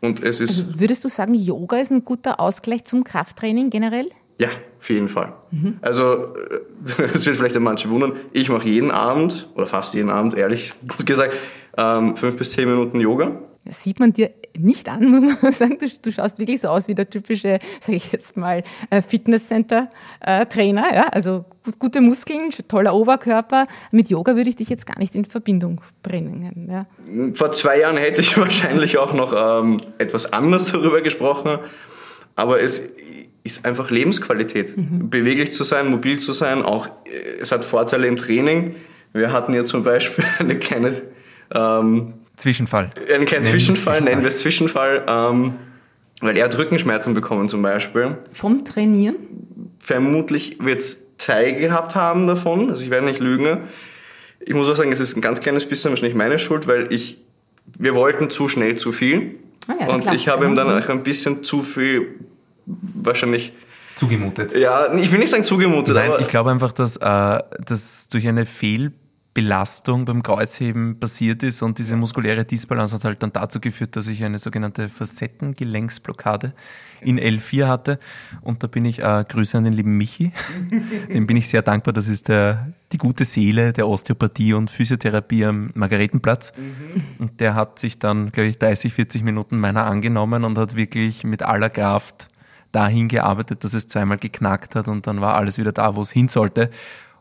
Und es ist. Also würdest du sagen, Yoga ist ein guter Ausgleich zum Krafttraining generell? Ja, auf jeden Fall. Mhm. Also, <laughs> das wird vielleicht manche wundern, ich mache jeden Abend, oder fast jeden Abend, ehrlich <laughs> gesagt, ähm, fünf bis zehn Minuten Yoga. Das sieht man dir nicht an, <laughs> muss man sagen. Du, du schaust wirklich so aus wie der typische, sage ich jetzt mal, äh, Fitnesscenter-Trainer. Ja? Also gute Muskeln, toller Oberkörper. Mit Yoga würde ich dich jetzt gar nicht in Verbindung bringen. Ja? Vor zwei Jahren hätte ich wahrscheinlich auch noch ähm, etwas anders darüber gesprochen. Aber es ist einfach Lebensqualität. Mhm. Beweglich zu sein, mobil zu sein, auch es hat Vorteile im Training. Wir hatten ja zum Beispiel <laughs> eine kleine ähm, Zwischenfall. Einen kleinen Zwischenfall, nennen wir es Zwischenfall, ähm, weil er hat Rückenschmerzen bekommen zum Beispiel. Vom Trainieren? Vermutlich wird es Teil gehabt haben davon, also ich werde nicht lügen. Ich muss auch sagen, es ist ein ganz kleines bisschen wahrscheinlich meine Schuld, weil ich, wir wollten zu schnell zu viel. Ah ja, und ich habe ihm dann auch ein bisschen zu viel wahrscheinlich zugemutet. Ja, ich will nicht sagen zugemutet. Nein, ich glaube einfach, dass, äh, dass durch eine Fehlbelastung beim Kreuzheben passiert ist und diese muskuläre Disbalance hat halt dann dazu geführt, dass ich eine sogenannte Facettengelenksblockade in L4 hatte. Und da bin ich, äh, Grüße an den lieben Michi, <laughs> dem bin ich sehr dankbar. Das ist der, die gute Seele der Osteopathie und Physiotherapie am Margaretenplatz. Mhm. Und der hat sich dann, glaube ich, 30, 40 Minuten meiner angenommen und hat wirklich mit aller Kraft dahin gearbeitet, dass es zweimal geknackt hat und dann war alles wieder da, wo es hin sollte.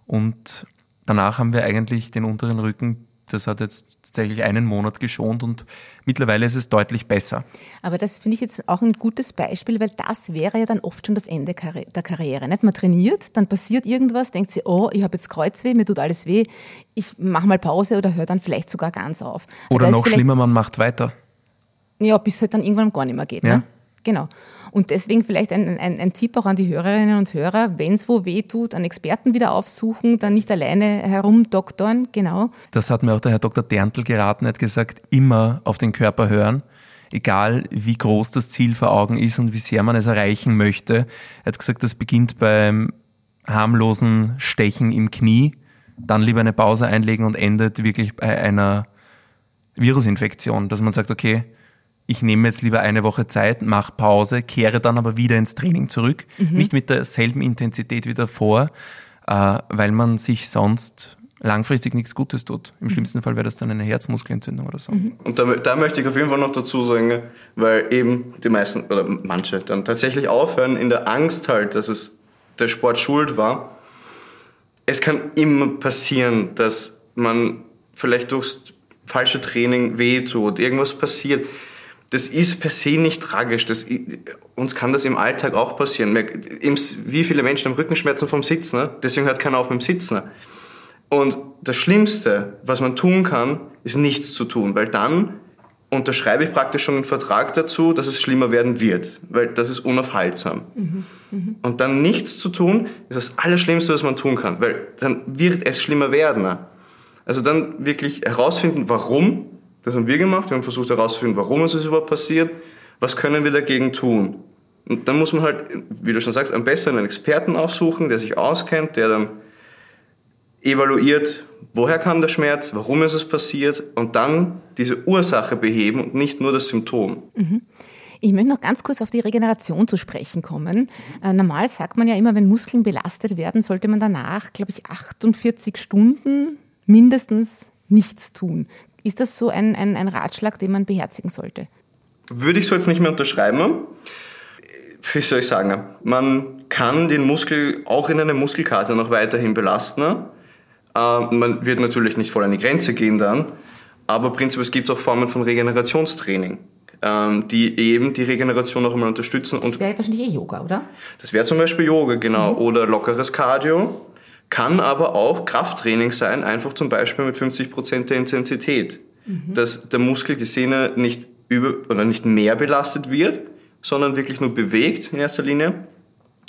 Und danach haben wir eigentlich den unteren Rücken, das hat jetzt tatsächlich einen Monat geschont und mittlerweile ist es deutlich besser. Aber das finde ich jetzt auch ein gutes Beispiel, weil das wäre ja dann oft schon das Ende der Karriere. Nicht? Man trainiert, dann passiert irgendwas, denkt sich, oh, ich habe jetzt Kreuzweh, mir tut alles weh, ich mache mal Pause oder höre dann vielleicht sogar ganz auf. Oder noch schlimmer, man macht weiter. Ja, bis es halt dann irgendwann gar nicht mehr geht. Ja. Ne? Genau. Und deswegen vielleicht ein, ein, ein Tipp auch an die Hörerinnen und Hörer, wenn es wo weh tut, einen Experten wieder aufsuchen, dann nicht alleine herumdoktoren, genau. Das hat mir auch der Herr Dr. Derntl geraten, er hat gesagt, immer auf den Körper hören egal wie groß das Ziel vor Augen ist und wie sehr man es erreichen möchte. Er hat gesagt, das beginnt beim harmlosen Stechen im Knie, dann lieber eine Pause einlegen und endet wirklich bei einer Virusinfektion, dass man sagt, okay, ich nehme jetzt lieber eine Woche Zeit, mache Pause, kehre dann aber wieder ins Training zurück. Mhm. Nicht mit derselben Intensität wie davor, äh, weil man sich sonst langfristig nichts Gutes tut. Im mhm. schlimmsten Fall wäre das dann eine Herzmuskelentzündung oder so. Mhm. Und da, da, möchte ich auf jeden Fall noch dazu sagen, weil eben die meisten oder manche dann tatsächlich aufhören in der Angst halt, dass es der Sport schuld war. Es kann immer passieren, dass man vielleicht durchs falsche Training wehtut, irgendwas passiert das ist per se nicht tragisch. Das, uns kann das im Alltag auch passieren. Wie viele Menschen haben Rückenschmerzen vom Sitzen? Ne? Deswegen hört keiner auf mit dem Sitzen. Und das Schlimmste, was man tun kann, ist nichts zu tun, weil dann unterschreibe ich praktisch schon einen Vertrag dazu, dass es schlimmer werden wird, weil das ist unaufhaltsam. Mhm, mh. Und dann nichts zu tun, ist das Allerschlimmste, was man tun kann, weil dann wird es schlimmer werden. Also dann wirklich herausfinden, warum das haben wir gemacht. Wir haben versucht herauszufinden, warum ist es überhaupt passiert, was können wir dagegen tun. Und dann muss man halt, wie du schon sagst, am besten einen Experten aufsuchen, der sich auskennt, der dann evaluiert, woher kam der Schmerz, warum ist es passiert und dann diese Ursache beheben und nicht nur das Symptom. Mhm. Ich möchte noch ganz kurz auf die Regeneration zu sprechen kommen. Äh, normal sagt man ja immer, wenn Muskeln belastet werden, sollte man danach, glaube ich, 48 Stunden mindestens nichts tun. Ist das so ein, ein, ein Ratschlag, den man beherzigen sollte? Würde ich so jetzt nicht mehr unterschreiben. Wie soll ich sagen? Man kann den Muskel auch in einem Muskelkater noch weiterhin belasten. Ähm, man wird natürlich nicht voll an die Grenze gehen dann, aber prinzipiell gibt es auch Formen von Regenerationstraining, ähm, die eben die Regeneration noch einmal unterstützen. Das wäre wahrscheinlich eh Yoga, oder? Das wäre zum Beispiel Yoga, genau. Mhm. Oder lockeres Cardio kann aber auch Krafttraining sein, einfach zum Beispiel mit 50 Prozent der Intensität. Mhm. Dass der Muskel, die Sehne nicht über oder nicht mehr belastet wird, sondern wirklich nur bewegt in erster Linie.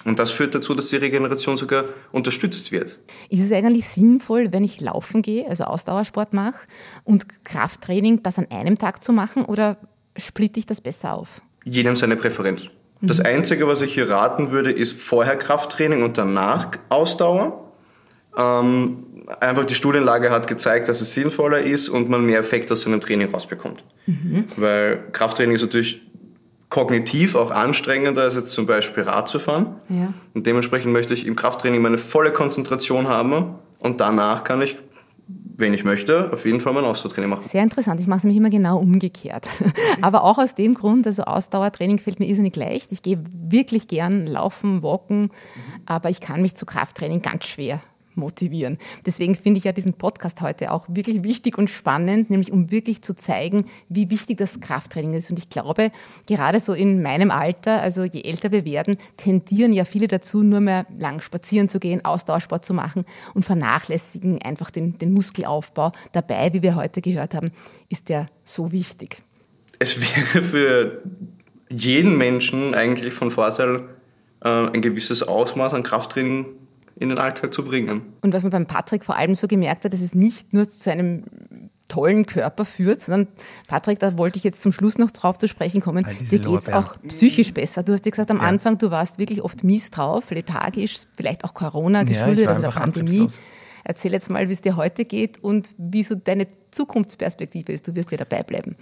Und das führt dazu, dass die Regeneration sogar unterstützt wird. Ist es eigentlich sinnvoll, wenn ich laufen gehe, also Ausdauersport mache und Krafttraining, das an einem Tag zu machen oder splitte ich das besser auf? Jedem seine Präferenz. Das mhm. Einzige, was ich hier raten würde, ist vorher Krafttraining und danach Ausdauer. Ähm, einfach die Studienlage hat gezeigt, dass es sinnvoller ist und man mehr Effekt aus seinem Training rausbekommt. Mhm. Weil Krafttraining ist natürlich kognitiv auch anstrengender als jetzt zum Beispiel Rad zu fahren. Ja. Und dementsprechend möchte ich im Krafttraining meine volle Konzentration haben und danach kann ich wenn ich möchte, auf jeden Fall mein Ausdauertraining machen. Sehr interessant. Ich mache es nämlich immer genau umgekehrt. <laughs> Aber auch aus dem Grund, also Ausdauertraining fällt mir irrsinnig leicht. Ich gehe wirklich gern laufen, walken, aber ich kann mich zu Krafttraining ganz schwer motivieren. Deswegen finde ich ja diesen Podcast heute auch wirklich wichtig und spannend, nämlich um wirklich zu zeigen, wie wichtig das Krafttraining ist. Und ich glaube, gerade so in meinem Alter, also je älter wir werden, tendieren ja viele dazu, nur mehr lang spazieren zu gehen, Ausdauersport zu machen und vernachlässigen einfach den, den Muskelaufbau. Dabei, wie wir heute gehört haben, ist der so wichtig. Es wäre für jeden Menschen eigentlich von Vorteil, äh, ein gewisses Ausmaß an Krafttraining in den Alltag zu bringen. Und was man beim Patrick vor allem so gemerkt hat, dass es nicht nur zu einem tollen Körper führt, sondern Patrick, da wollte ich jetzt zum Schluss noch drauf zu sprechen kommen, dir geht es auch psychisch besser. Du hast dir gesagt, am ja. Anfang, du warst wirklich oft mies drauf, lethargisch, vielleicht auch Corona geschuldet, ja, also der Pandemie. Erzähl jetzt mal, wie es dir heute geht und wie so deine Zukunftsperspektive ist. Du wirst dir dabei bleiben.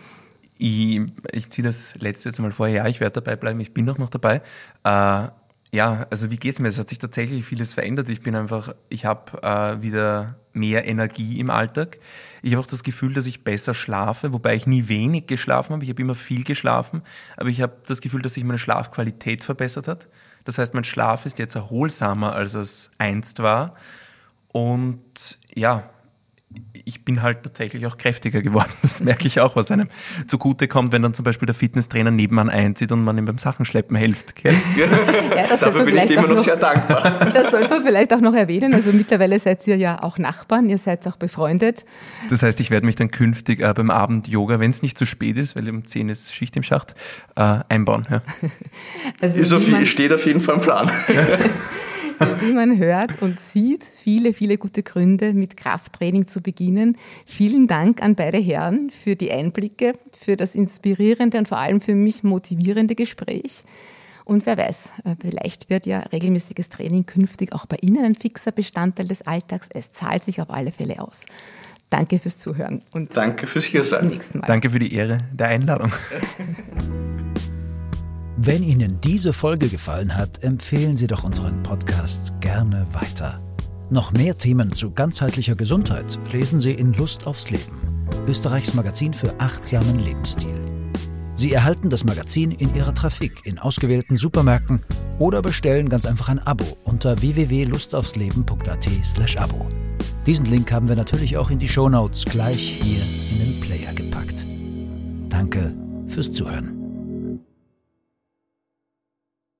Ich, ich ziehe das letzte jetzt mal vor, ja, ich werde dabei bleiben, ich bin auch noch dabei. Äh, ja, also wie geht's mir? Es hat sich tatsächlich vieles verändert. Ich bin einfach, ich habe äh, wieder mehr Energie im Alltag. Ich habe auch das Gefühl, dass ich besser schlafe, wobei ich nie wenig geschlafen habe. Ich habe immer viel geschlafen, aber ich habe das Gefühl, dass sich meine Schlafqualität verbessert hat. Das heißt, mein Schlaf ist jetzt erholsamer, als es einst war. Und ja, ich bin halt tatsächlich auch kräftiger geworden. <laughs> Das merke ich auch, was einem zugutekommt, wenn dann zum Beispiel der Fitnesstrainer nebenan einzieht und man ihm beim Sachenschleppen hilft. <laughs> Ja, Dafür bin ich dir immer noch, sehr dankbar. <laughs> Das sollte man vielleicht auch noch erwähnen. Also mittlerweile seid ihr ja auch Nachbarn, ihr seid auch befreundet. Das heißt, ich werde mich dann künftig äh, beim Abend-Yoga, wenn es nicht zu spät ist, weil um 10 ist Schicht im Schacht, äh, einbauen. Ja. Also ist auf, steht auf jeden Fall im Plan. <laughs> wie man hört und sieht, viele, viele gute Gründe, mit Krafttraining zu beginnen. Vielen Dank an beide Herren für die Einblicke, für das inspirierende und vor allem für mich motivierende Gespräch. Und wer weiß, äh, vielleicht wird ja regelmäßiges Training künftig auch bei Ihnen ein fixer Bestandteil des Alltags. Es zahlt sich auf alle Fälle aus. Danke fürs Zuhören und danke fürs hier sein. Danke für die Ehre der Einladung. <laughs> Wenn Ihnen diese Folge gefallen hat, empfehlen Sie doch unseren Podcast gerne weiter. Noch mehr Themen zu ganzheitlicher Gesundheit lesen Sie in Lust aufs Leben, Österreichs Magazin für achtsamen Lebensstil. Sie erhalten das Magazin in Ihrer Trafik in ausgewählten Supermärkten oder bestellen ganz einfach ein Abo unter www.lustaufsleben.at/abo. Diesen Link haben wir natürlich auch in die Show Notes gleich hier in den Player gepackt. Danke fürs Zuhören.